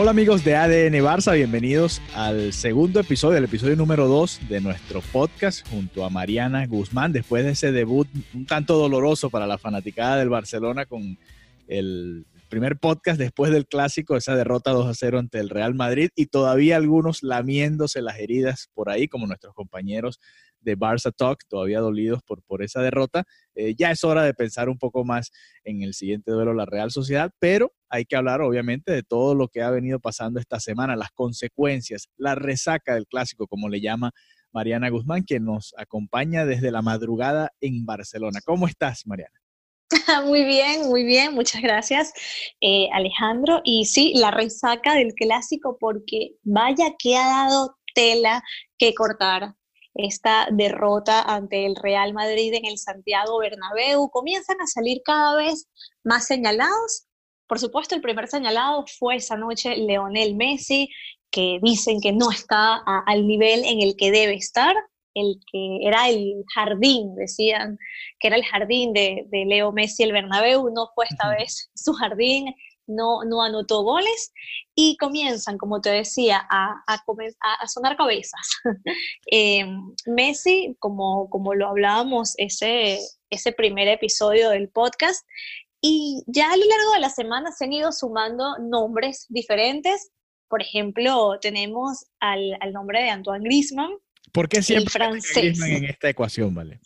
Hola amigos de ADN Barça, bienvenidos al segundo episodio, el episodio número 2 de nuestro podcast junto a Mariana Guzmán, después de ese debut un tanto doloroso para la fanaticada del Barcelona con el primer podcast después del clásico, esa derrota 2 a 0 ante el Real Madrid y todavía algunos lamiéndose las heridas por ahí, como nuestros compañeros de Barça Talk, todavía dolidos por, por esa derrota. Eh, ya es hora de pensar un poco más en el siguiente duelo, la Real Sociedad, pero hay que hablar obviamente de todo lo que ha venido pasando esta semana, las consecuencias, la resaca del clásico, como le llama Mariana Guzmán, que nos acompaña desde la madrugada en Barcelona. ¿Cómo estás, Mariana? Muy bien, muy bien, muchas gracias eh, Alejandro. Y sí, la resaca del clásico porque vaya que ha dado tela que cortar esta derrota ante el Real Madrid en el Santiago Bernabéu. Comienzan a salir cada vez más señalados. Por supuesto, el primer señalado fue esa noche Leonel Messi, que dicen que no está al nivel en el que debe estar, el que era el jardín, decían que era el jardín de, de Leo Messi el Bernabéu, no fue esta vez su jardín, no, no anotó goles y comienzan, como te decía, a, sonar cabezas. Eh, Messi, como, como lo hablábamos ese, ese primer episodio del podcast, y ya a lo largo de la semana se han ido sumando nombres diferentes. Por ejemplo, tenemos al, al nombre de Antoine Griezmann, ¿Por qué siempre francés. en esta ecuación, vale?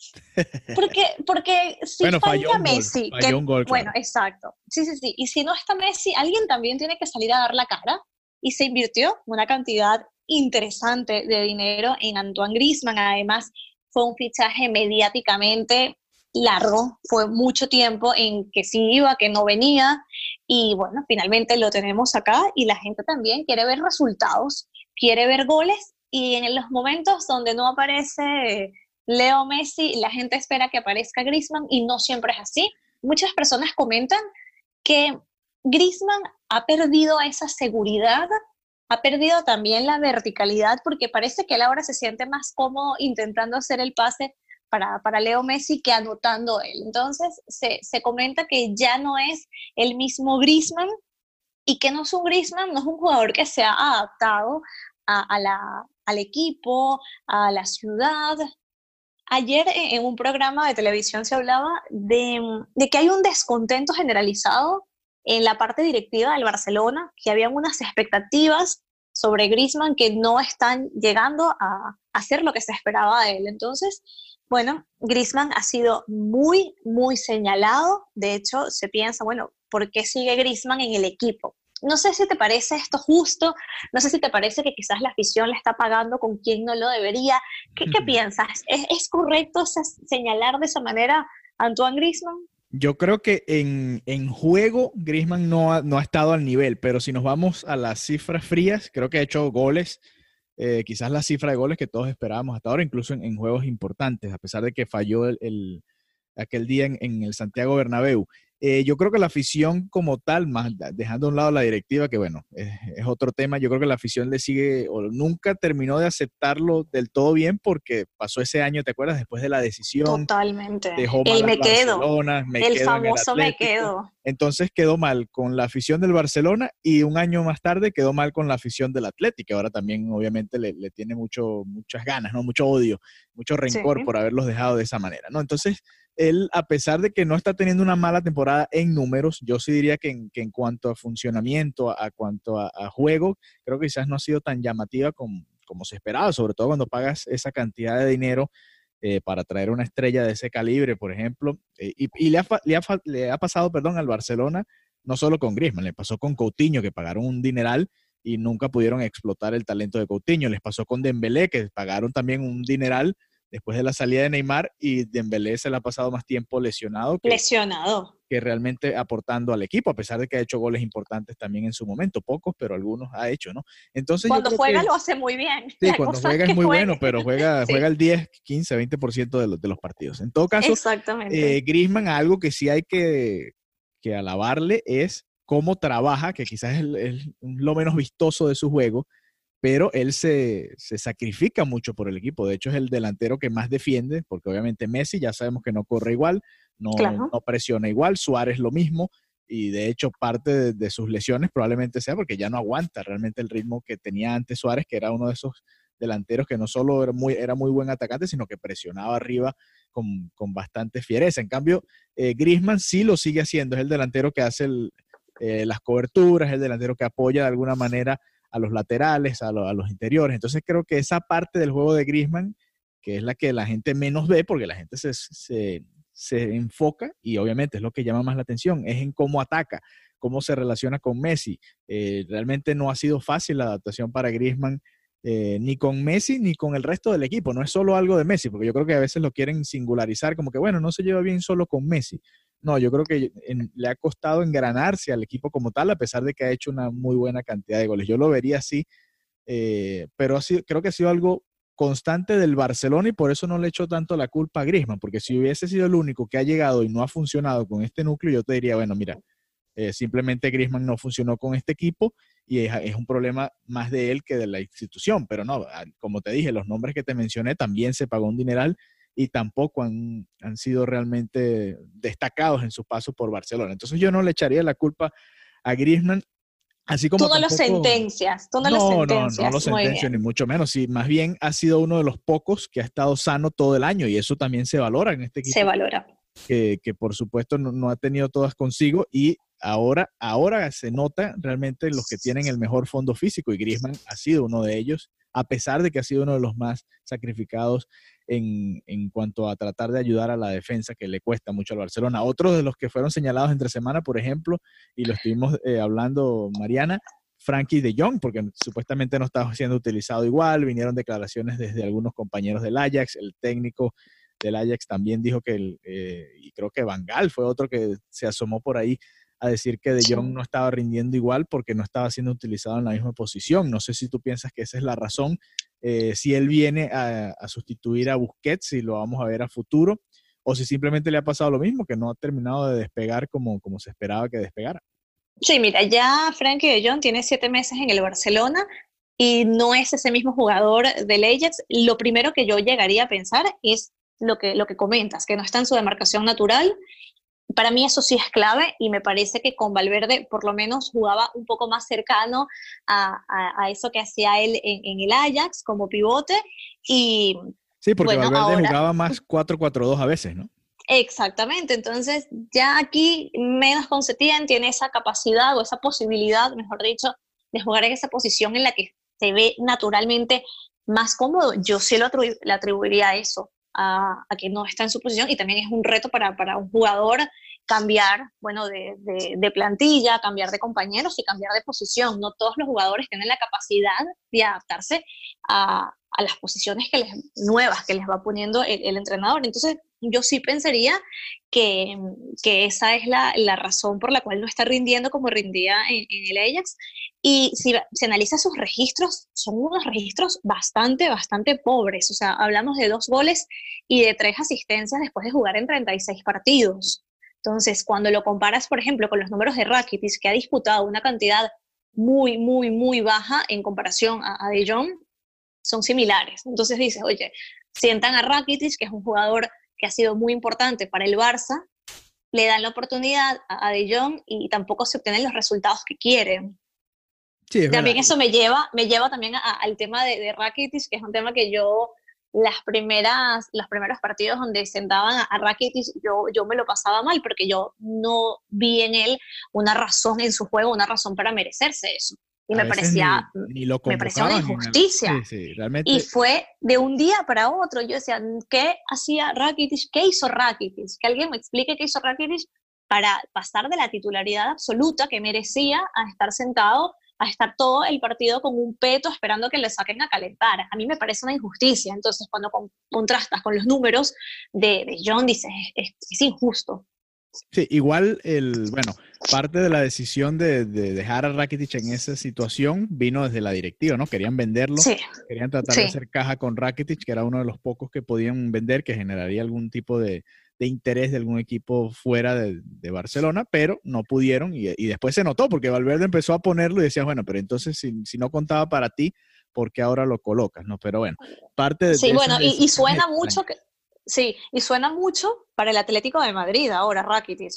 Porque, porque si bueno, falla Messi, gol, bueno, exacto. Sí, sí, sí. Y si no está Messi, alguien también tiene que salir a dar la cara. Y se invirtió una cantidad interesante de dinero en Antoine Griezmann. Además, fue un fichaje mediáticamente largo, fue mucho tiempo en que sí iba, que no venía, y bueno, finalmente lo tenemos acá y la gente también quiere ver resultados, quiere ver goles y en los momentos donde no aparece Leo Messi, la gente espera que aparezca Griezmann y no siempre es así. Muchas personas comentan que Griezmann ha perdido esa seguridad, ha perdido también la verticalidad porque parece que él ahora se siente más cómodo intentando hacer el pase para, para Leo Messi que anotando él. Entonces se, se comenta que ya no es el mismo Griezmann y que no es un Griezmann, no es un jugador que se ha adaptado a, la, al equipo, a la ciudad. Ayer en un programa de televisión se hablaba de, que hay un descontento generalizado en la parte directiva del Barcelona, que había unas expectativas sobre Griezmann que no están llegando a hacer lo que se esperaba de él. Entonces, bueno, Griezmann ha sido muy, muy señalado. De hecho, se piensa, bueno, ¿por qué sigue Griezmann en el equipo? No sé si te parece esto justo, no sé si te parece que quizás la afición le está pagando con quien no lo debería. ¿Qué, piensas? ¿Es, correcto señalar de esa manera a Antoine Griezmann? Yo creo que en, juego Griezmann no ha, no ha, estado al nivel, pero si nos vamos a las cifras frías, creo que ha hecho goles, eh, quizás la cifra de goles que todos esperábamos hasta ahora, incluso en, juegos importantes, a pesar de que falló el, aquel día en, en, el Santiago Bernabéu. Eh, yo creo que la afición como tal, más dejando a un lado la directiva, que bueno, es, otro tema, yo creo que la afición le sigue o nunca terminó de aceptarlo del todo bien porque pasó ese año, ¿te acuerdas? Después de la decisión. Totalmente. Dejó mal me quedo. el famoso me quedo. Entonces quedó mal con la afición del Barcelona y un año más tarde quedó mal con la afición del Atlético, ahora también obviamente le, tiene mucho, muchas ganas, ¿no? Mucho odio, mucho rencor por haberlos dejado de esa manera, ¿no? Entonces él, a pesar de que no está teniendo una mala temporada en números, yo sí diría que en, cuanto a funcionamiento, a, cuanto a, juego, creo que quizás no ha sido tan llamativa como, se esperaba, sobre todo cuando pagas esa cantidad de dinero eh, para traer una estrella de ese calibre, por ejemplo. Eh, y, le, ha, pasado, perdón, al Barcelona, no solo con Griezmann, le pasó con Coutinho, que pagaron un dineral y nunca pudieron explotar el talento de Coutinho. Les pasó con Dembélé, que pagaron también un dineral después de la salida de Neymar y Dembélé se le ha pasado más tiempo lesionado. Que, lesionado. Que realmente aportando al equipo, a pesar de que ha hecho goles importantes también en su momento, pocos, pero algunos ha hecho, ¿no? Entonces cuando juega lo hace muy bien. Sí, cuando juega es muy bueno, pero juega, juega el 10, 15, 20% de los, de los partidos. En todo caso, Exactamente. Eh, Griezmann, algo que sí hay que, que alabarle es cómo trabaja, que quizás es, lo menos vistoso de su juego, pero él se, sacrifica mucho por el equipo. De hecho, es el delantero que más defiende, porque obviamente Messi ya sabemos que no corre igual, no, no presiona igual, Suárez lo mismo, y de hecho parte de, sus lesiones probablemente sea porque ya no aguanta realmente el ritmo que tenía antes Suárez, que era uno de esos delanteros que no solo era muy, era muy buen atacante, sino que presionaba arriba con, bastante fiereza. En cambio, eh, Griezmann sí lo sigue haciendo, es el delantero que hace el, eh, las coberturas, el delantero que apoya de alguna manera a los laterales, a, los interiores. Entonces creo que esa parte del juego de Griezmann, que es la que la gente menos ve, porque la gente se, enfoca, y obviamente es lo que llama más la atención, es en cómo ataca, cómo se relaciona con Messi. Eh, realmente no ha sido fácil la adaptación para Griezmann. Eh, ni con Messi ni con el resto del equipo. No es solo algo de Messi, porque yo creo que a veces lo quieren singularizar como que, bueno, no se lleva bien solo con Messi. No, yo creo que le ha costado engranarse al equipo como tal, a pesar de que ha hecho una muy buena cantidad de goles. Yo lo vería así, eh, pero creo que ha sido algo constante del Barcelona y por eso no le echo tanto la culpa a Griezmann, porque si hubiese sido el único que ha llegado y no ha funcionado con este núcleo, yo te diría, bueno, mira, eh, simplemente Griezmann no funcionó con este equipo y es, es, un problema más de él que de la institución, pero no, como te dije, los nombres que te mencioné también se pagó un dineral y tampoco han, han sido realmente destacados en su paso por Barcelona. Entonces yo no le echaría la culpa a Griezmann. Así como tú no lo sentencias, tú no, lo sentencias. No, no lo sentencio, ni mucho menos. Sí, más bien ha sido uno de los pocos que ha estado sano todo el año y eso también se valora en este equipo. Se valora. Que, que por supuesto no, no, ha tenido todas consigo y ahora, ahora se nota realmente los que tienen el mejor fondo físico y Griezmann ha sido uno de ellos, a pesar de que ha sido uno de los más sacrificados en, en, cuanto a tratar de ayudar a la defensa que le cuesta mucho al Barcelona. Otros de los que fueron señalados entre semana, por ejemplo, y lo estuvimos eh, hablando Mariana, Frankie de Jong, porque supuestamente no estaba siendo utilizado igual, vinieron declaraciones desde algunos compañeros del Ajax, el técnico del Ajax también dijo que, el, eh, y creo que Bangal fue otro que se asomó por ahí a decir que De Jong no estaba rindiendo igual porque no estaba siendo utilizado en la misma posición. No sé si tú piensas que esa es la razón eh, si él viene a, sustituir a Busquets, si lo vamos a ver a futuro, o si simplemente le ha pasado lo mismo, que no ha terminado de despegar como, como se esperaba que despegara. Sí, mira, ya Frankie de Jong tiene siete meses en el Barcelona y no es ese mismo jugador del Ajax. Lo primero que yo llegaría a pensar es lo que, lo que comentas, que no está en su demarcación natural para mí eso sí es clave y me parece que con Valverde por lo menos jugaba un poco más cercano a, eso que hacía él en, el Ajax como pivote. Y, sí, porque Valverde jugaba más 4-4-2 a veces, ¿no? Exactamente, entonces ya aquí menos con tiene esa capacidad o esa posibilidad, mejor dicho, de jugar en esa posición en la que se ve naturalmente más cómodo. Yo sí lo le atribuiría a eso, a, que no está en su posición y también es un reto para, para un jugador cambiar, bueno, de, de, plantilla, cambiar de compañeros y cambiar de posición. No todos los jugadores tienen la capacidad de adaptarse a, a las posiciones que les, nuevas que les va poniendo el, entrenador. Entonces, yo sí pensaría que, que esa es la, la, razón por la cual no está rindiendo como rindía en, el Ajax. Y si se analiza sus registros, son unos registros bastante, bastante pobres. O sea, hablamos de dos goles y de tres asistencias después de jugar en 36 partidos. Entonces, cuando lo comparas, por ejemplo, con los números de Rakitic, que ha disputado una cantidad muy, muy, muy baja en comparación a, De Jong, son similares. Entonces dices, oye, sientan a Rakitic, que es un jugador que ha sido muy importante para el Barça, le dan la oportunidad a, De Jong y tampoco se obtienen los resultados que quieren. también eso me lleva, me lleva también al tema de, de Rakitic, que es un tema que yo las primeras, los primeros partidos donde sentaban a, Rakitic, yo, yo me lo pasaba mal porque yo no vi en él una razón en su juego, una razón para merecerse eso. Y me parecía, me parecía una injusticia. Y fue de un día para otro. Yo decía, ¿qué hacía Rakitic? ¿Qué hizo Rakitic? Que alguien me explique qué hizo Rakitic para pasar de la titularidad absoluta que merecía a estar sentado a estar todo el partido con un peto esperando que le saquen a calentar. A mí me parece una injusticia. Entonces, cuando contrastas con los números de, de John, dices, es, injusto. Sí, igual el, bueno, parte de la decisión de, dejar a Rakitic en esa situación vino desde la directiva, ¿no? Querían venderlo, querían tratar de hacer caja con Rakitic, que era uno de los pocos que podían vender, que generaría algún tipo de, de interés de algún equipo fuera de, Barcelona, pero no pudieron y, después se notó porque Valverde empezó a ponerlo y decía, bueno, pero entonces si, no contaba para ti, ¿por qué ahora lo colocas? No, pero bueno, parte de... Sí, bueno, y, suena mucho que... Sí, y suena mucho para el Atlético de Madrid ahora, Rakitic.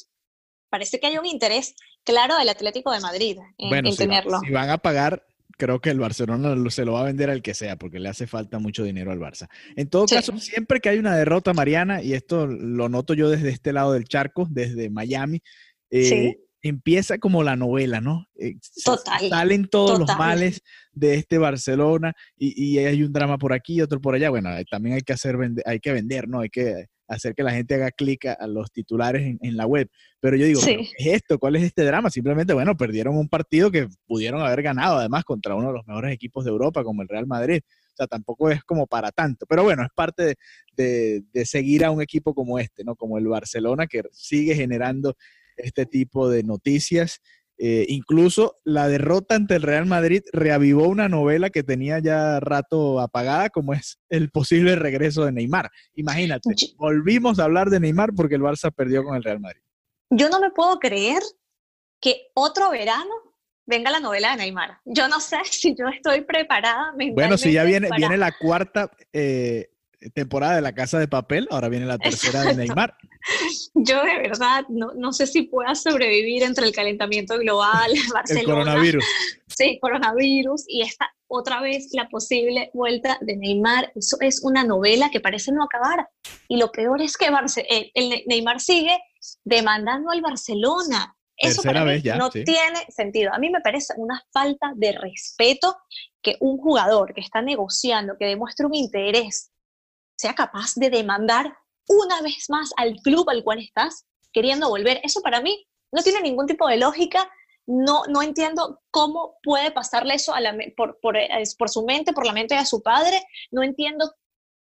Parece que hay un interés claro del Atlético de Madrid en, tenerlo. si van a pagar creo que el Barcelona se lo va a vender al que sea, porque le hace falta mucho dinero al Barça. En todo caso, siempre que hay una derrota, Mariana, y esto lo noto yo desde este lado del charco, desde Miami, eh, empieza como la novela, ¿no? Eh, total. Salen todos los males de este Barcelona y, hay un drama por aquí y otro por allá. Bueno, también hay que hacer, hay que vender, ¿no? Hay que hacer que la gente haga clic a, los titulares en, la web. Pero yo digo, ¿qué es esto? ¿Cuál es este drama? Simplemente, bueno, perdieron un partido que pudieron haber ganado, además, contra uno de los mejores equipos de Europa, como el Real Madrid. O sea, tampoco es como para tanto. Pero bueno, es parte de, de seguir a un equipo como este, ¿no? Como el Barcelona, que sigue generando este tipo de noticias eh, incluso la derrota ante el Real Madrid reavivó una novela que tenía ya rato apagada, como es el posible regreso de Neymar. Imagínate, volvimos a hablar de Neymar porque el Barça perdió con el Real Madrid. Yo no me puedo creer que otro verano venga la novela de Neymar. Yo no sé si yo estoy preparada. Bueno, si ya viene, viene la cuarta eh, temporada de La Casa de Papel, ahora viene la tercera de Neymar. Yo de verdad no, no, sé si pueda sobrevivir entre el calentamiento global, Barcelona. El coronavirus. Sí, coronavirus y esta otra vez la posible vuelta de Neymar. Eso es una novela que parece no acabar. Y lo peor es que eh, el, Neymar sigue demandando al Barcelona. Eso para mí no tiene sentido. A mí me parece una falta de respeto que un jugador que está negociando, que demuestra un interés sea capaz de demandar una vez más al club al cual estás queriendo volver. Eso para mí no tiene ningún tipo de lógica. No, no entiendo cómo puede pasarle eso a la, por, por, por, su mente, por la mente de su padre. No entiendo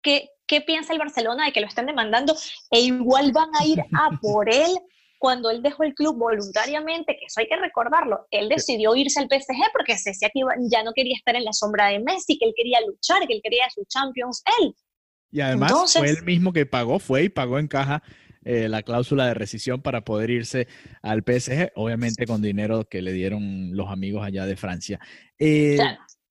qué, qué piensa el Barcelona de que lo están demandando e igual van a ir a por él cuando él dejó el club voluntariamente, que eso hay que recordarlo, él decidió irse al PSG porque se decía que ya no quería estar en la sombra de Messi, que él quería luchar, que él quería su Champions, él. Y además fue el mismo que pagó, fue y pagó en caja eh, la cláusula de rescisión para poder irse al PSG, obviamente con dinero que le dieron los amigos allá de Francia. Eh,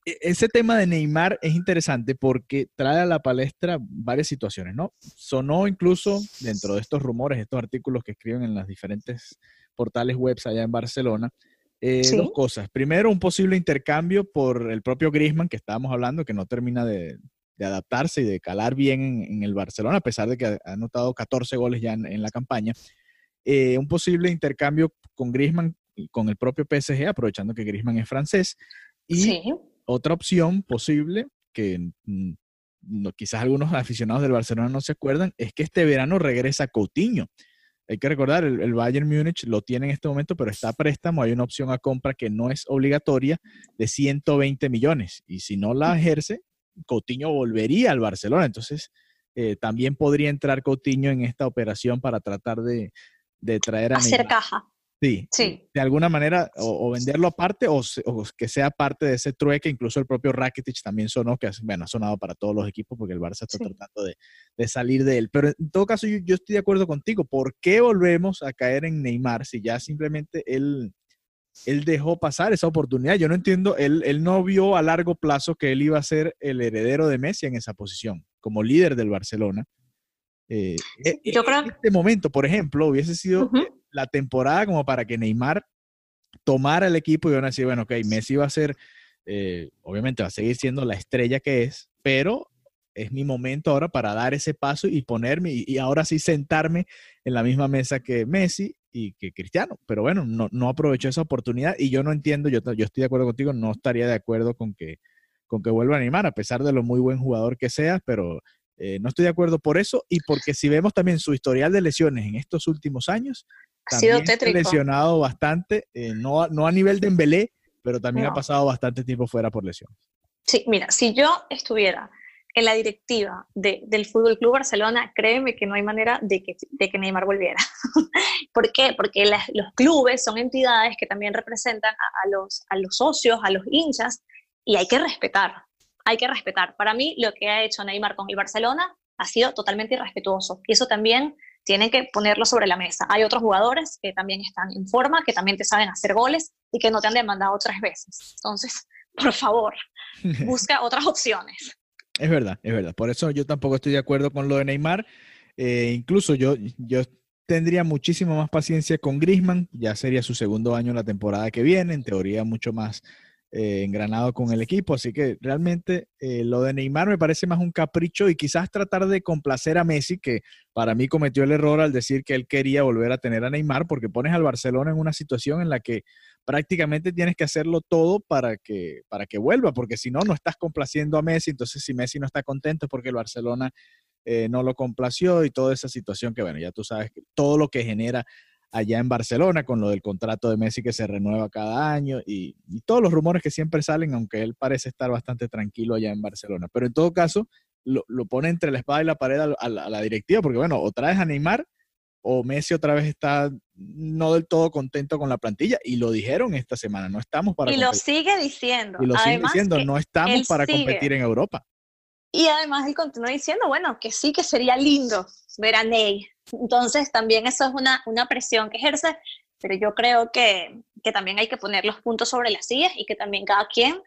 e, ese tema de Neymar es interesante porque trae a la palestra varias situaciones, ¿no? Sonó incluso dentro de estos rumores, estos artículos que escriben en las diferentes portales web allá en Barcelona, eh, Dos cosas. Primero, un posible intercambio por el propio Griezmann, que estábamos hablando, que no termina de, de adaptarse y de calar bien en, el Barcelona, a pesar de que ha anotado 14 goles ya en, la campaña. Eh, un posible intercambio con Griezmann y con el propio PSG, aprovechando que Griezmann es francés. Y otra opción posible, que no, quizás algunos aficionados del Barcelona no se acuerdan, es que este verano regresa Coutinho. Hay que recordar, el, el, Bayern Múnich lo tiene en este momento, pero está a préstamo. Hay una opción a compra que no es obligatoria de 120 millones. Y si no la ejerce, Coutinho volvería al Barcelona. Entonces, eh, también podría entrar Coutinho en esta operación para tratar de, traer a Hacer caja. Sí, sí, de alguna manera, o, venderlo aparte o, que sea parte de ese trueque. Incluso el propio Rakitic también sonó, que bueno, ha sonado para todos los equipos porque el Barça está tratando de, salir de él. Pero en todo caso, yo, yo, estoy de acuerdo contigo. ¿Por qué volvemos a caer en Neymar si ya simplemente él él dejó pasar esa oportunidad. Yo no entiendo, él, él, no vio a largo plazo que él iba a ser el heredero de Messi en esa posición, como líder del Barcelona. Eh, e, Yo e, creo... En este momento, por ejemplo, hubiese sido la temporada como para que Neymar tomara el equipo y iban a decir, bueno, ok, Messi va a ser, eh, obviamente va a seguir siendo la estrella que es, pero es mi momento ahora para dar ese paso y ponerme y, ahora sí sentarme en la misma mesa que Messi y que Cristiano. Pero bueno, no, no aprovechó esa oportunidad y yo no entiendo, yo, yo estoy de acuerdo contigo, no estaría de acuerdo con que, con que vuelva a animar, a pesar de lo muy buen jugador que sea, pero eh, no estoy de acuerdo por eso y porque si vemos también su historial de lesiones en estos últimos años, ha sido lesionado bastante, eh, no, no a nivel de Embelé, pero también ha pasado bastante tiempo fuera por lesión. Sí, mira, si yo estuviera en la directiva del Fútbol Club Barcelona, créeme que no hay manera de que, de que Neymar volviera. ¿Por qué? Porque los clubes son entidades que también representan a, los, a los socios, a los hinchas, y hay que respetar, hay que respetar. Para mí, lo que ha hecho Neymar con el Barcelona ha sido totalmente irrespetuoso, y eso también tienen que ponerlo sobre la mesa. Hay otros jugadores que también están en forma, que también te saben hacer goles y que no te han demandado tres veces. Entonces, por favor, busca otras opciones. Es verdad, es verdad. Por eso yo tampoco estoy de acuerdo con lo de Neymar. Eh, incluso yo, yo tendría muchísimo más paciencia con Grisman. Ya sería su segundo año en la temporada que viene. En teoría, mucho más eh, engranado con el equipo. Así que realmente eh, lo de Neymar me parece más un capricho y quizás tratar de complacer a Messi, que para mí cometió el error al decir que él quería volver a tener a Neymar, porque pones al Barcelona en una situación en la que prácticamente tienes que hacerlo todo para que, para que vuelva, porque si no, no estás complaciendo a Messi, entonces si Messi no está contento es porque el Barcelona eh, no lo complació y toda esa situación que, bueno, ya tú sabes todo lo que genera allá en Barcelona con lo del contrato de Messi que se renueva cada año y, todos los rumores que siempre salen, aunque él parece estar bastante tranquilo allá en Barcelona. Pero en todo caso, lo, pone entre la espada y la pared a, la, a la directiva, porque bueno, o traes a Neymar o Messi otra vez está no del todo contento con la plantilla y lo dijeron esta semana, no estamos para Y lo sigue diciendo. Y lo sigue diciendo, no estamos para competir en Europa. Y además él continúa diciendo, bueno, que sí que sería lindo ver a Ney. Entonces también eso es una, una presión que ejerce, pero yo creo que, que también hay que poner los puntos sobre las sillas y que también cada quien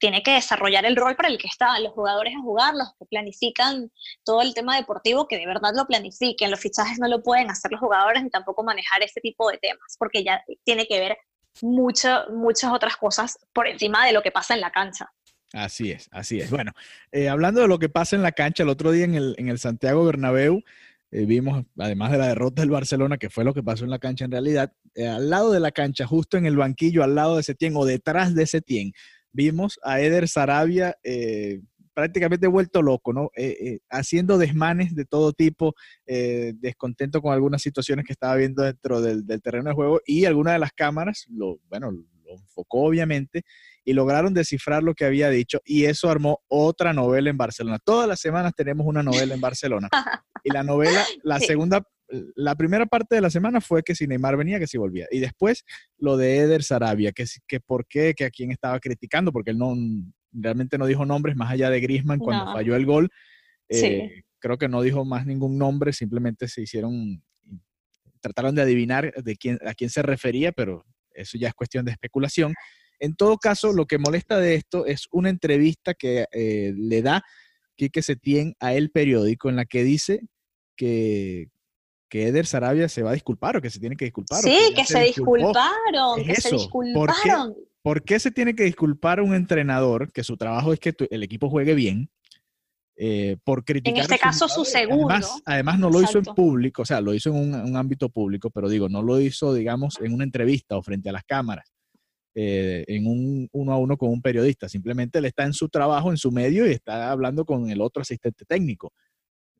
tiene que desarrollar el rol para el que está, los jugadores a jugar, los que planifican todo el tema deportivo, que de verdad lo planifiquen, los fichajes no lo pueden hacer los jugadores ni tampoco manejar este tipo de temas, porque ya tiene que ver mucho, muchas otras cosas por encima de lo que pasa en la cancha. Así es, así es. Bueno, eh, hablando de lo que pasa en la cancha, el otro día en el, en el Santiago Bernabéu, eh, vimos, además de la derrota del Barcelona, que fue lo que pasó en la cancha en realidad, eh, al lado de la cancha, justo en el banquillo, al lado de Setién o detrás de Setién, vimos a Eder Sarabia prácticamente vuelto loco, ¿no? Haciendo desmanes de todo tipo, descontento con algunas situaciones que estaba viendo dentro del, terreno de juego y alguna de las cámaras, lo, bueno, lo enfocó obviamente y lograron descifrar lo que había dicho y eso armó otra novela en Barcelona. Todas las semanas tenemos una novela en Barcelona y la novela, la segunda la primera parte de la semana fue que si Neymar venía, que si volvía. Y después lo de Eder Sarabia, que, que por qué, que a quién estaba criticando, porque él no realmente no dijo nombres más allá de Grisman cuando falló el gol. Eh, creo que no dijo más ningún nombre, simplemente se hicieron, trataron de adivinar de quién, a quién se refería, pero eso ya es cuestión de especulación. En todo caso, lo que molesta de esto es una entrevista que eh, le da Quique Setién a El Periódico en la que dice que, que Eder Sarabia se va a disculpar o que se tiene que disculpar. Sí, que se, disculparon, que se disculparon. ¿Por qué, se tiene que disculpar un entrenador que su trabajo es que el equipo juegue bien? Eh, por criticar. En este caso, su segundo. Además, no lo hizo en público, o sea, lo hizo en un, ámbito público, pero digo, no lo hizo, digamos, en una entrevista o frente a las cámaras, eh, en un uno a uno con un periodista. Simplemente él está en su trabajo, en su medio y está hablando con el otro asistente técnico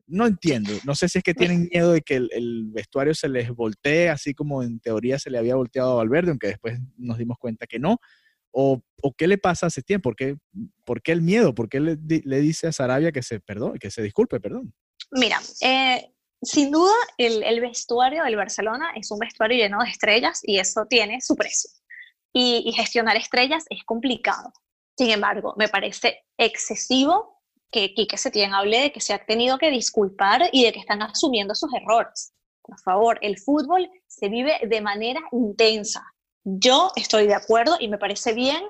no entiendo. No sé si es que tienen miedo de que el, vestuario se les voltee, así como en teoría se le había volteado a Valverde, aunque después nos dimos cuenta que no. ¿O, qué le pasa a Setién? ¿Por qué, ¿Por qué el miedo? ¿Por qué le, dice a Sarabia que se perdone, que se disculpe, perdón? Mira, eh, sin duda el, vestuario del Barcelona es un vestuario lleno de estrellas y eso tiene su precio. Y gestionar estrellas es complicado. Sin embargo, me parece excesivo que Quique Setién hable de que se ha tenido que disculpar y de que están asumiendo sus errores. Por favor, el fútbol se vive de manera intensa. Yo estoy de acuerdo y me parece bien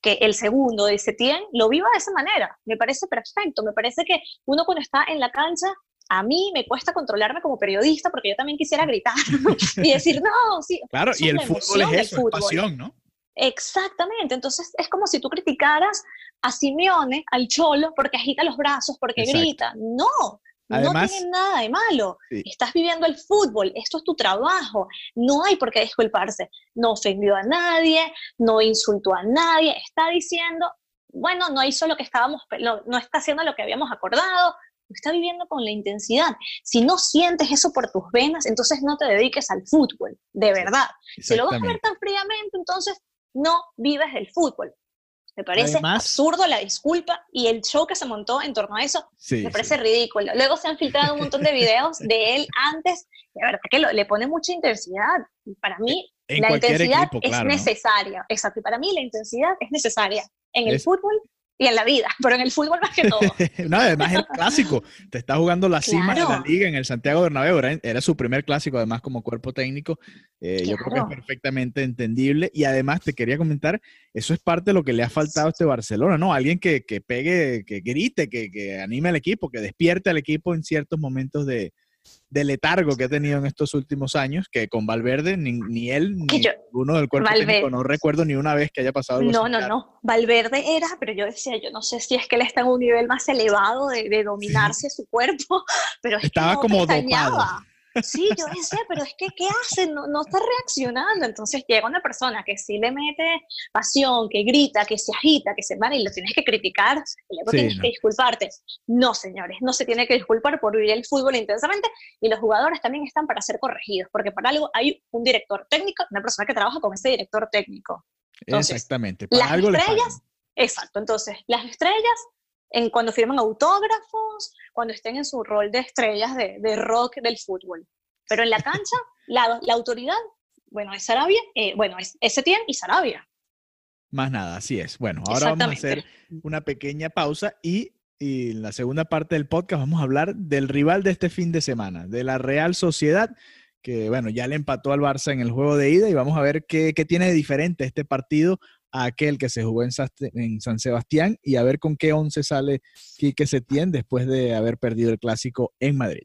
que el segundo de Setién lo viva de esa manera. Me parece perfecto. Me parece que uno cuando está en la cancha a mí me cuesta controlarme como periodista porque yo también quisiera gritar y decir, no, sí. Claro, y el fútbol es eso, es pasión, ¿no? Exactamente, entonces es como si tú criticaras a Simeone, al Cholo, porque agita los brazos, porque grita. No, no tiene nada de malo. Estás viviendo el fútbol, esto es tu trabajo. No hay por qué disculparse. No ofendió a nadie, no insultó a nadie. Está diciendo, bueno, no hizo lo que estábamos, no está haciendo lo que habíamos acordado. Está viviendo con la intensidad. Si no sientes eso por tus venas, entonces no te dediques al fútbol, de verdad. Si lo vas a ver tan fríamente, entonces no vives del fútbol. Me parece absurdo la disculpa y el show que se montó en torno a eso me parece ridículo. Luego se han filtrado un montón de videos de él antes, de verdad que le pone mucha intensidad. Y para mí la intensidad es necesaria. Exacto, y para mí la intensidad es necesaria en el fútbol y en la vida, pero en el fútbol más que todo. no, además el clásico, te está jugando la cima de la liga en el Santiago Bernabéu, era, su primer clásico además como cuerpo técnico, eh, yo creo que es perfectamente entendible. Y además te quería comentar, eso es parte de lo que le ha faltado a este Barcelona, ¿no? Alguien que, que pegue, que grite, que, que anime al equipo, que despierte al equipo en ciertos momentos de, de letargo que ha tenido en estos últimos años, que con Valverde ni, él ni uno del cuerpo técnico, no recuerdo ni una vez que haya pasado algo No, no, no. Valverde era, pero yo decía, yo no sé si es que él está en un nivel más elevado de, dominarse su cuerpo, pero estaba como dopado. Sí, yo decía, pero es que, ¿qué hace? No, no está reaccionando. Entonces llega una persona que sí le mete pasión, que grita, que se agita, que se van y lo tienes que criticar y luego tienes que disculparte. No, señores, no se tiene que disculpar por vivir el fútbol intensamente y los jugadores también están para ser corregidos, porque para algo hay un director técnico, una persona que trabaja con ese director técnico. Exactamente. Para las estrellas, exacto. Entonces, las estrellas en cuando firman autógrafos, cuando estén en su rol de estrellas de, de rock del fútbol. Pero en la cancha, la, la autoridad, bueno, es Sarabia, eh, bueno, es Etienne y Sarabia. Más nada, así es. Bueno, ahora vamos a hacer una pequeña pausa y, y, en la segunda parte del podcast vamos a hablar del rival de este fin de semana, de la Real Sociedad, que bueno, ya le empató al Barça en el juego de ida y vamos a ver qué, qué tiene de diferente este partido a aquel que se jugó en, San Sebastián y a ver con qué once sale Quique Setién después de haber perdido el clásico en Madrid.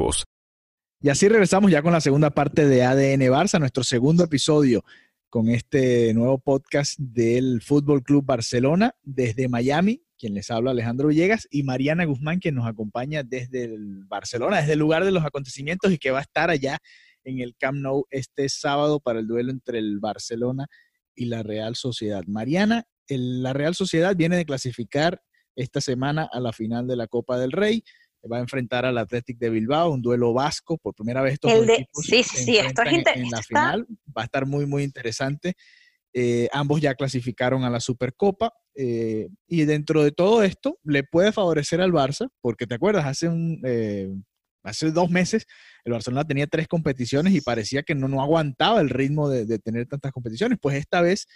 Y así regresamos ya con la segunda parte de ADN Barça, nuestro segundo episodio con este nuevo podcast del Fútbol Club Barcelona desde Miami, quien les habla Alejandro Villegas y Mariana Guzmán, quien nos acompaña desde el Barcelona, desde el lugar de los acontecimientos y que va a estar allá en el Camp Nou este sábado para el duelo entre el Barcelona y la Real Sociedad. Mariana, la Real Sociedad viene de clasificar esta semana a la final de la Copa del Rey va a enfrentar al Athletic de Bilbao, un duelo vasco, por primera vez estos equipos sí, sí, esto es en, la final, va a estar muy, muy interesante. Eh, ambos ya clasificaron a la Supercopa eh, y dentro de todo esto le puede favorecer al Barça, porque te acuerdas, hace, un, eh, hace dos meses el Barcelona tenía tres competiciones y parecía que no, no aguantaba el ritmo de, de tener tantas competiciones, pues esta vez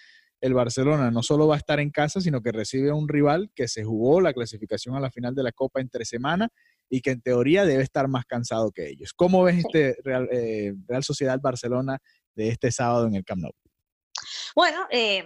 el Barcelona no solo va a estar en casa, sino que recibe a un rival que se jugó la clasificación a la final de la Copa entre semana y que en teoría debe estar más cansado que ellos. ¿Cómo ves este eh, Real, Sociedad Barcelona de este sábado en el Camp Nou? Bueno, eh,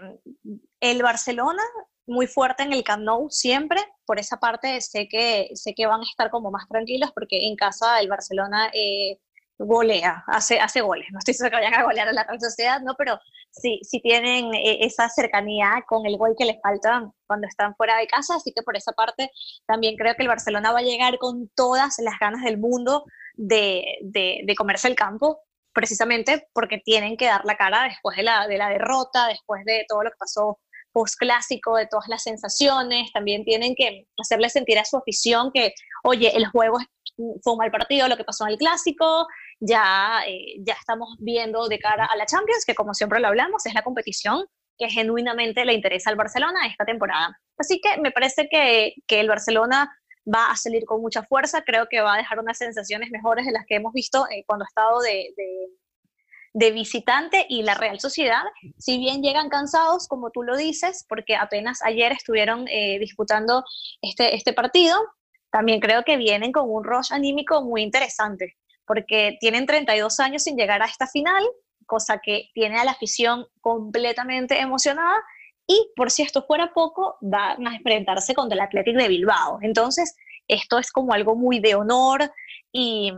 el Barcelona muy fuerte en el Camp Nou siempre, por esa parte sé que, sé que van a estar como más tranquilos porque en casa el Barcelona eh, golea, hace, hace goles. No estoy segura que vayan a golear a la Real Sociedad, ¿no? Pero sí, sí tienen eh, esa cercanía con el gol que les falta cuando están fuera de casa, así que por esa parte también creo que el Barcelona va a llegar con todas las ganas del mundo de, de, comerse el campo, precisamente porque tienen que dar la cara después de la, de la derrota, después de todo lo que pasó post-clásico, de todas las sensaciones, también tienen que hacerle sentir a su afición que, oye, el juego fue un mal partido, lo que pasó en el clásico, ya, eh, ya estamos viendo de cara a la Champions, que como siempre lo hablamos, es la competición que genuinamente le interesa al Barcelona esta temporada. Así que me parece que, que el Barcelona va a salir con mucha fuerza, creo que va a dejar unas sensaciones mejores de las que hemos visto eh, cuando ha estado de, de visitante y la Real Sociedad, si bien llegan cansados, como tú lo dices, porque apenas ayer estuvieron eh, disputando este, este partido, también creo que vienen con un rush anímico muy interesante, porque tienen 32 años sin llegar a esta final, cosa que tiene a la afición completamente emocionada, y por si esto fuera poco, van a enfrentarse contra el Athletic de Bilbao. Entonces, esto es como algo muy de honor y,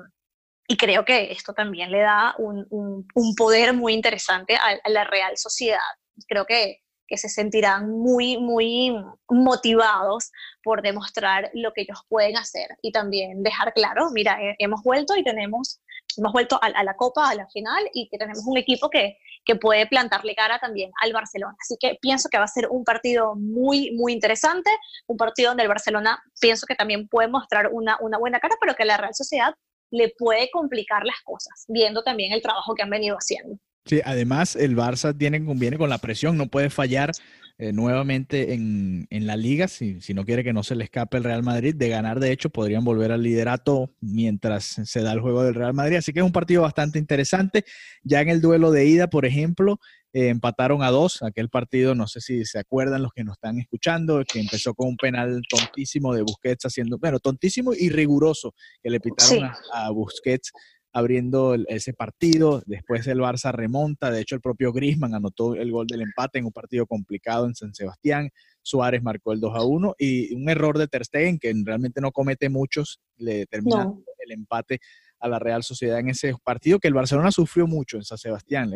creo que esto también le da un, poder muy interesante a, la Real Sociedad. Creo que, que, se sentirán muy, muy motivados por demostrar lo que ellos pueden hacer y también dejar claro, mira, hemos vuelto y tenemos, hemos vuelto a, la Copa, a la final y que tenemos un equipo que, que puede plantarle cara también al Barcelona. Así que pienso que va a ser un partido muy, muy interesante, un partido donde el Barcelona pienso que también puede mostrar una, una buena cara, pero que la Real Sociedad le puede complicar las cosas, viendo también el trabajo que han venido haciendo. Sí, además el Barça tiene, conviene con la presión, no puede fallar eh, nuevamente en, en, la liga, si, si, no quiere que no se le escape el Real Madrid. De ganar, de hecho, podrían volver al liderato mientras se da el juego del Real Madrid. Así que es un partido bastante interesante. Ya en el duelo de ida, por ejemplo, eh, empataron a dos. Aquel partido, no sé si se acuerdan los que nos están escuchando, que empezó con un penal tontísimo de Busquets haciendo, bueno, tontísimo y riguroso que le pitaron a, a Busquets abriendo ese partido. Después el Barça remonta. De hecho, el propio Grisman anotó el gol del empate en un partido complicado en San Sebastián. Suárez marcó el 2 a 1 y un error de Ter Stegen que realmente no comete muchos, le termina el empate a la Real Sociedad en ese partido que el Barcelona sufrió mucho en San Sebastián.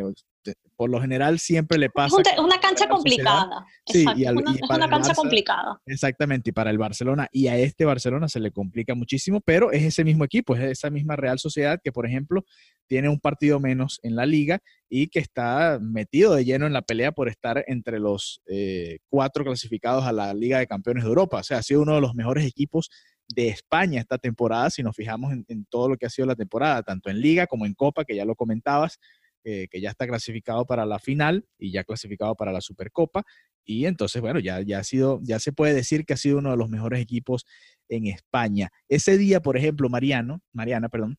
Por lo general siempre le pasa. Es una cancha complicada. Sí, y es una cancha complicada. Exactamente, y para el Barcelona y a este Barcelona se le complica muchísimo, pero es ese mismo equipo, es esa misma Real Sociedad que, por ejemplo, tiene un partido menos en la liga y que está metido de lleno en la pelea por estar entre los eh, cuatro clasificados a la Liga de Campeones de Europa. O sea, ha sido uno de los mejores equipos de España esta temporada, si nos fijamos en, todo lo que ha sido la temporada, tanto en liga como en copa, que ya lo comentabas, eh, que ya está clasificado para la final y ya clasificado para la Supercopa. Y entonces, bueno, ya, ya, ha sido, ya se puede decir que ha sido uno de los mejores equipos en España. Ese día, por ejemplo, Mariano, Mariana, perdón,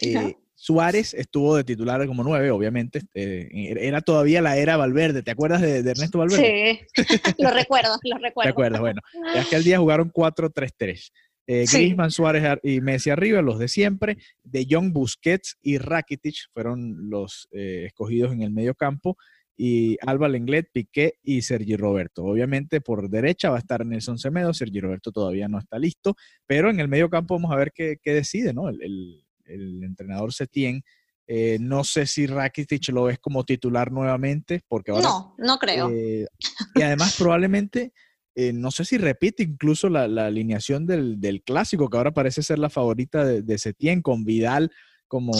eh, Suárez estuvo de titular como nueve, obviamente. Eh, era todavía la era Valverde. ¿Te acuerdas de, Ernesto Valverde? Sí, lo recuerdo, lo recuerdo. ¿Te acuerdas? Bueno, aquel día jugaron 4-3-3. Eh, Griezmann, Suárez y Messi arriba, los de siempre. De Jong, Busquets y Rakitic fueron los eh, escogidos en el medio campo. Y Alba Lenglet, Piqué y Sergi Roberto. Obviamente por derecha va a estar Nelson Semedo, Sergi Roberto todavía no está listo, pero en el medio campo vamos a ver qué, decide, ¿no? El, entrenador Setien. Eh, no sé si Rakitic lo ves como titular nuevamente, porque ahora... No, no creo. Eh, y además probablemente eh, no sé si repite incluso la, alineación del, clásico, que ahora parece ser la favorita de, de Setien, con Vidal como...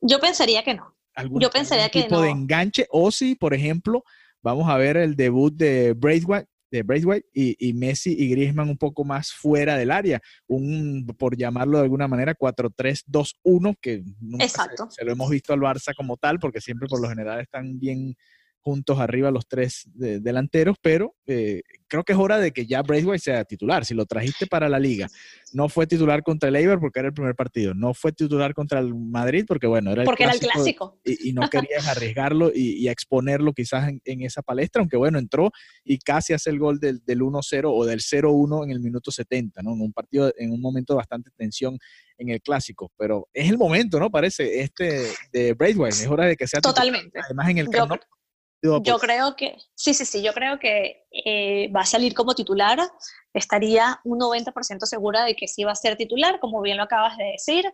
Yo pensaría que no. Yo pensaría que tipo de enganche, o si, por ejemplo, vamos a ver el debut de Braithwaite, de Braithwaite y, y, Messi y Griezmann un poco más fuera del área, un, por llamarlo de alguna manera, 4-3-2-1, que nunca se, lo hemos visto al Barça como tal, porque siempre por lo general están bien juntos arriba los tres delanteros, pero eh, creo que es hora de que ya Braithwaite sea titular. Si lo trajiste para la liga, no fue titular contra el Eibar porque era el primer partido, no fue titular contra el Madrid porque, bueno, era el porque clásico, era el clásico. Y, no querías arriesgarlo y, exponerlo quizás en, esa palestra, aunque bueno, entró y casi hace el gol del, 1-0 o del 0-1 en el minuto 70, ¿no? En un partido, en un momento de bastante tensión en el clásico, pero es el momento, ¿no? Parece, este de Braithwaite, es hora de que sea titular. Totalmente. Además en el yo pues creo que, sí, sí, sí, yo creo que eh, va a salir como titular. Estaría un 90% segura de que sí va a ser titular, como bien lo acabas de decir.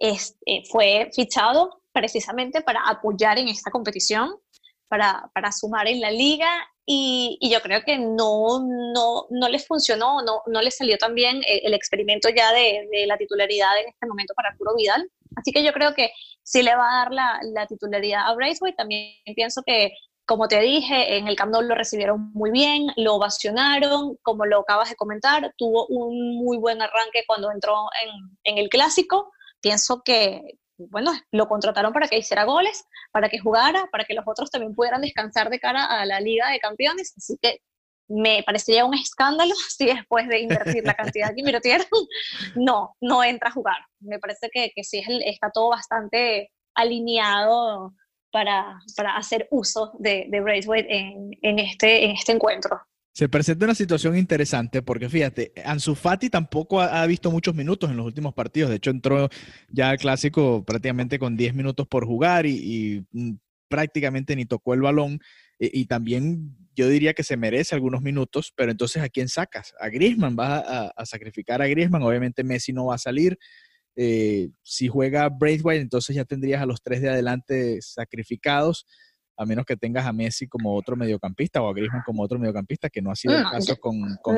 Eh, fue fichado precisamente para apoyar en esta competición, para, para sumar en la liga y, y, yo creo que no, no, no les funcionó, no, no les salió tan bien el, experimento ya de, de, la titularidad en este momento para Arturo Vidal. Así que yo creo que sí le va a dar la, la titularidad a Braithwaite. También pienso que como te dije, en el Camp Nou lo recibieron muy bien, lo ovacionaron, como lo acabas de comentar, tuvo un muy buen arranque cuando entró en, el Clásico. Pienso que, bueno, lo contrataron para que hiciera goles, para que jugara, para que los otros también pudieran descansar de cara a la Liga de Campeones. Así que me parecería un escándalo si después de invertir la cantidad que invirtieron, no, no entra a jugar. Me parece que, que sí está todo bastante alineado para, hacer uso de, de este, en este encuentro. Se presenta una situación interesante porque fíjate, Ansu Fati tampoco ha, visto muchos minutos en los últimos partidos. De hecho, entró ya al clásico prácticamente con 10 minutos por jugar y, mm, prácticamente ni tocó el balón. Y, también yo diría que se merece algunos minutos, pero entonces ¿a quién sacas? A Griezmann, vas a, sacrificar a Griezmann. Obviamente Messi no va a salir. Eh, si juega Braithwaite, entonces ya tendrías a los tres de adelante sacrificados a menos que tengas a Messi como otro mediocampista o a Griezmann como otro mediocampista, que no ha sido el caso con, con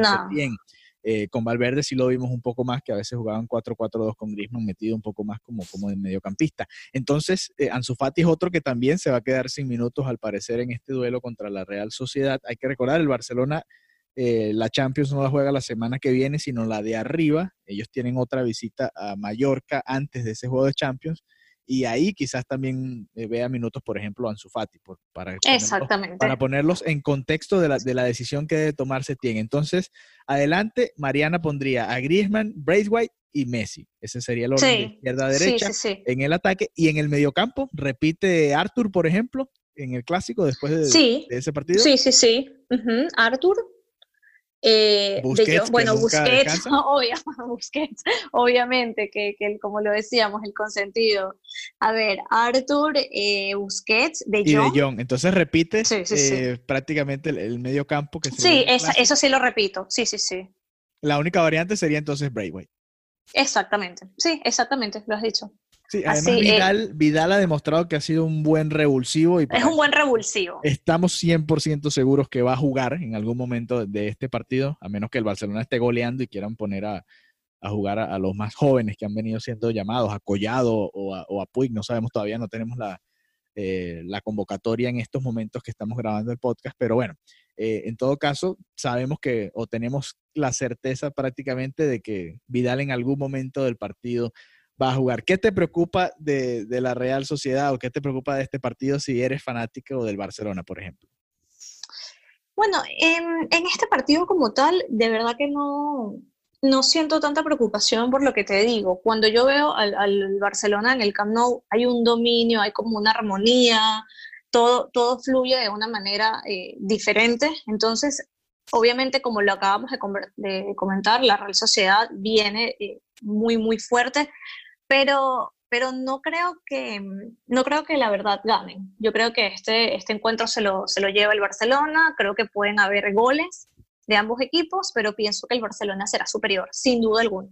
eh, con Valverde sí lo vimos un poco más, que a veces jugaban 4-4-2 con Griezmann metido un poco más como, como de mediocampista. Entonces, eh, Ansu Fati es otro que también se va a quedar sin minutos al parecer en este duelo contra la Real Sociedad. Hay que recordar, el Barcelona, eh, la Champions no la juega la semana que viene, sino la de arriba. Ellos tienen otra visita a Mallorca antes de ese juego de Champions y ahí quizás también eh, vea minutos, por ejemplo, Ansu Fati, por, para, Ponerlos, para ponerlos en contexto de la, de la decisión que debe tomarse tiene. Entonces, adelante, Mariana pondría a Griezmann, Braithwaite y Messi. Ese sería el orden de izquierda a derecha en el ataque. Y en el mediocampo, repite Arthur, por ejemplo, en el clásico después de, ese partido. Sí, sí, sí. Arthur, eh, bueno, Busquets, Busquets, obviamente, que, que, como lo decíamos, el consentido. A ver, Arthur, eh, Busquets, De Jong. Y De Jong. Entonces repite eh, prácticamente el, medio campo que Sí, eso sí lo repito. Sí, sí, sí. La única variante sería entonces Braithwaite. Exactamente. Sí, exactamente, lo has dicho. Sí, además eh, Vidal, ha demostrado que ha sido un buen revulsivo. Y es un buen revulsivo. Estamos 100% seguros que va a jugar en algún momento de este partido, a menos que el Barcelona esté goleando y quieran poner a, jugar a, los más jóvenes que han venido siendo llamados, a Collado o a, o Puig, no sabemos todavía, no tenemos la, eh, la convocatoria en estos momentos que estamos grabando el podcast, pero bueno, eh, en todo caso, sabemos que o tenemos la certeza prácticamente de que Vidal en algún momento del partido va a jugar. ¿Qué te preocupa de, la Real Sociedad o qué te preocupa de este partido si eres fanático del Barcelona, por ejemplo? Bueno, en, este partido como tal, de verdad que no, no siento tanta preocupación por lo que te digo. Cuando yo veo al, Barcelona en el Camp Nou, hay un dominio, hay como una armonía, todo, todo fluye de una manera eh, diferente. Entonces, obviamente, como lo acabamos de, comentar, la Real Sociedad viene eh, muy, muy fuerte, pero, pero no, creo que, no creo que la verdad ganen. Yo creo que este, este encuentro se lo, se lo lleva el Barcelona, creo que pueden haber goles de ambos equipos, pero pienso que el Barcelona será superior, sin duda alguna.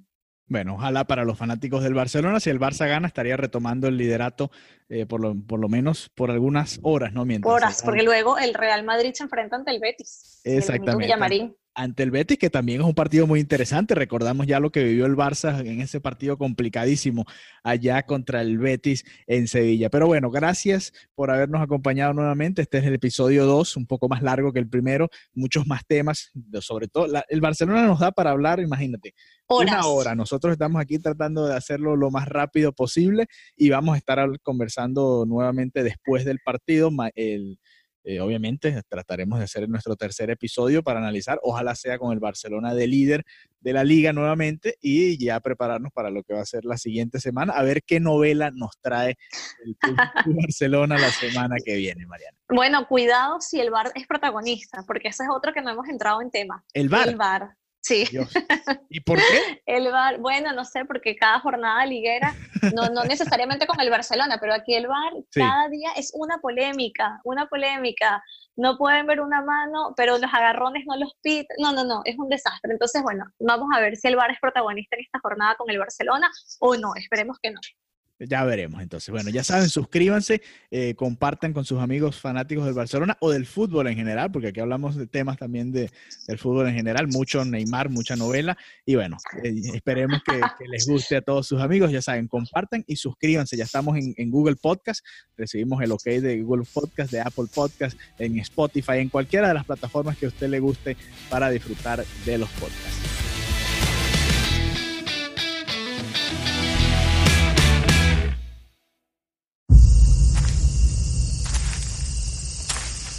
Bueno, ojalá para los fanáticos del Barcelona, si el Barça gana, estaría retomando el liderato eh, por, lo, por, lo, menos por algunas horas, ¿no? Mientras horas, porque luego el Real Madrid se enfrenta ante el Betis. Exactamente ante el Betis, que también es un partido muy interesante. Recordamos ya lo que vivió el Barça en ese partido complicadísimo allá contra el Betis en Sevilla. Pero bueno, gracias por habernos acompañado nuevamente. Este es el episodio 2, un poco más largo que el primero, muchos más temas, sobre todo el Barcelona nos da para hablar, imagínate, una hora. Nosotros estamos aquí tratando de hacerlo lo más rápido posible y vamos a estar conversando nuevamente después del partido. El, eh, obviamente trataremos de hacer nuestro tercer episodio para analizar, ojalá sea con el Barcelona de líder de la liga nuevamente y ya prepararnos para lo que va a ser la siguiente semana, a ver qué novela nos trae el Barcelona la semana que viene, Mariana. Bueno, cuidado si el VAR es protagonista, porque ese es otro que no hemos entrado en tema. El VAR. El VAR. Sí. ¿Y por qué? El VAR, bueno, no sé, porque cada jornada liguera, no, no necesariamente con el Barcelona, pero aquí el VAR cada día es una polémica, una polémica. No pueden ver una mano, pero los agarrones no los piden. No, no, no, es un desastre. Entonces, bueno, vamos a ver si el VAR es protagonista en esta jornada con el Barcelona o no. Esperemos que no. Ya veremos entonces. Bueno, ya saben, suscríbanse, eh, compartan con sus amigos fanáticos del Barcelona o del fútbol en general, porque aquí hablamos de temas también de, del fútbol en general, mucho Neymar, mucha novela. Y bueno, eh, esperemos que, les guste a todos sus amigos. Ya saben, compartan y suscríbanse. Ya estamos en, en, Google Podcast, recibimos el ok de Google Podcast, de Apple Podcast, en Spotify, en cualquiera de las plataformas que a usted le guste para disfrutar de los podcasts.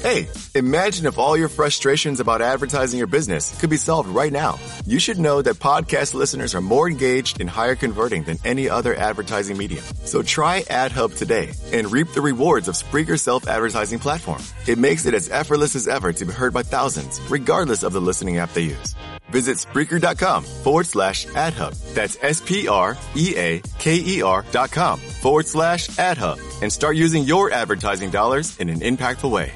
Hey, imagine if all your frustrations about advertising your business could be solved right now. You should know that podcast listeners are more engaged and higher converting than any other advertising medium. So try AdHub today and reap the rewards of Spreaker's self-advertising platform. It makes it as effortless as ever to be heard by thousands, regardless of the listening app they use. Visit Spreaker.com forward slash AdHub. That's S-P-R-E-A-K-E-R dot com forward slash AdHub and start using your advertising dollars in an impactful way.